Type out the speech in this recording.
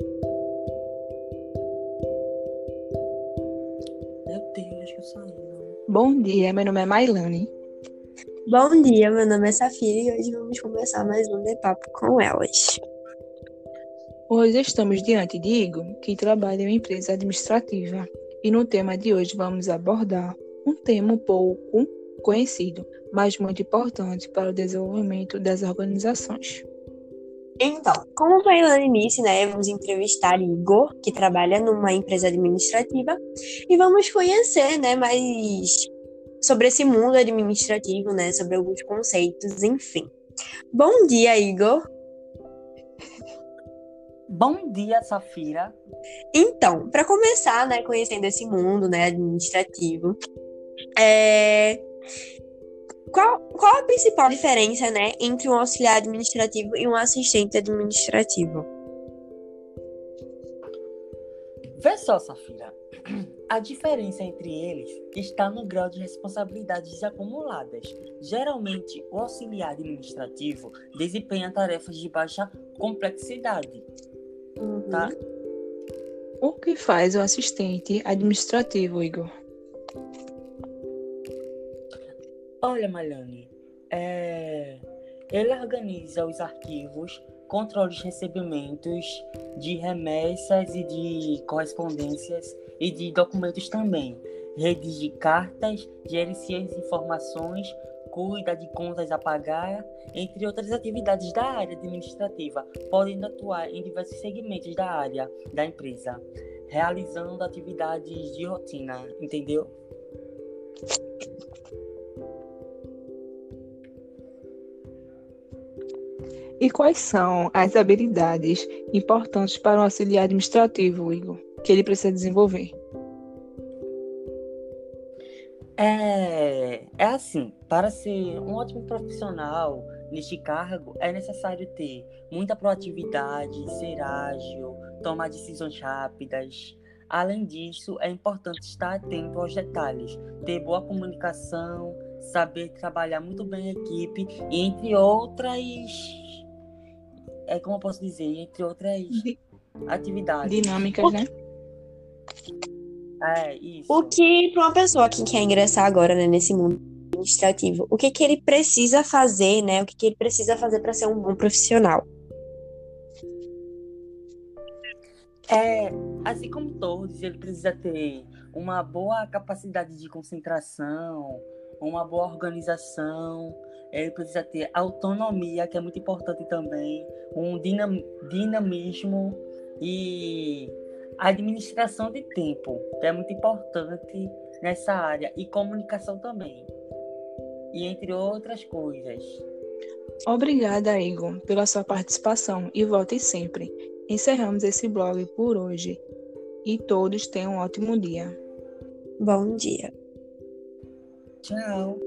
Meu Deus, que eu saí, não. Bom dia, meu nome é Mailane. Bom dia, meu nome é Safira e hoje vamos começar mais um The Papo com elas. Hoje estamos diante de Igor, que trabalha em uma empresa administrativa. E no tema de hoje vamos abordar um tema um pouco conhecido, mas muito importante para o desenvolvimento das organizações. Então, como a Mailane disse, né, vamos entrevistar Igor, que trabalha numa empresa administrativa, e vamos conhecer, né, mais sobre esse mundo administrativo, né, sobre alguns conceitos, enfim. Bom dia, Igor. Bom dia, Safira. Então, para começar, né, conhecendo esse mundo, né, administrativo, é... qual, qual a principal diferença, né, entre um auxiliar administrativo e um assistente administrativo? Vê só, Safira. A diferença entre eles está no grau de responsabilidades acumuladas. Geralmente, o auxiliar administrativo desempenha tarefas de baixa complexidade, tá? O que faz o assistente administrativo, Igor? Olha, Malane, é... ele organiza os arquivos, controla os recebimentos de remessas e de correspondências e de documentos também. Redige cartas, gerencia as informações, cuida de contas a pagar, entre outras atividades da área administrativa, podendo atuar em diversos segmentos da área da empresa, realizando atividades de rotina, entendeu? E quais são as habilidades importantes para um auxiliar administrativo, Igor, que ele precisa desenvolver? É, é assim, para ser um ótimo profissional neste cargo, é necessário ter muita proatividade, ser ágil, tomar decisões rápidas. Além disso, é importante estar atento aos detalhes, ter boa comunicação, saber trabalhar muito bem em equipe, e entre outras. É como eu posso dizer, entre outras atividades. Dinâmicas, né? É, isso. O que, para uma pessoa que quer ingressar agora né, nesse mundo administrativo, o que, que ele precisa fazer, né? O que, que ele precisa fazer para ser um bom profissional? É, assim como todos, ele precisa ter uma boa capacidade de concentração, uma boa organização, ele precisa ter autonomia, que é muito importante também, um dinam, dinamismo e administração de tempo, que é muito importante nessa área, e comunicação também, e entre outras coisas. Obrigada, Igor, pela sua participação e volte sempre. Encerramos esse blog por hoje e todos tenham um ótimo dia. Bom dia. Tchau.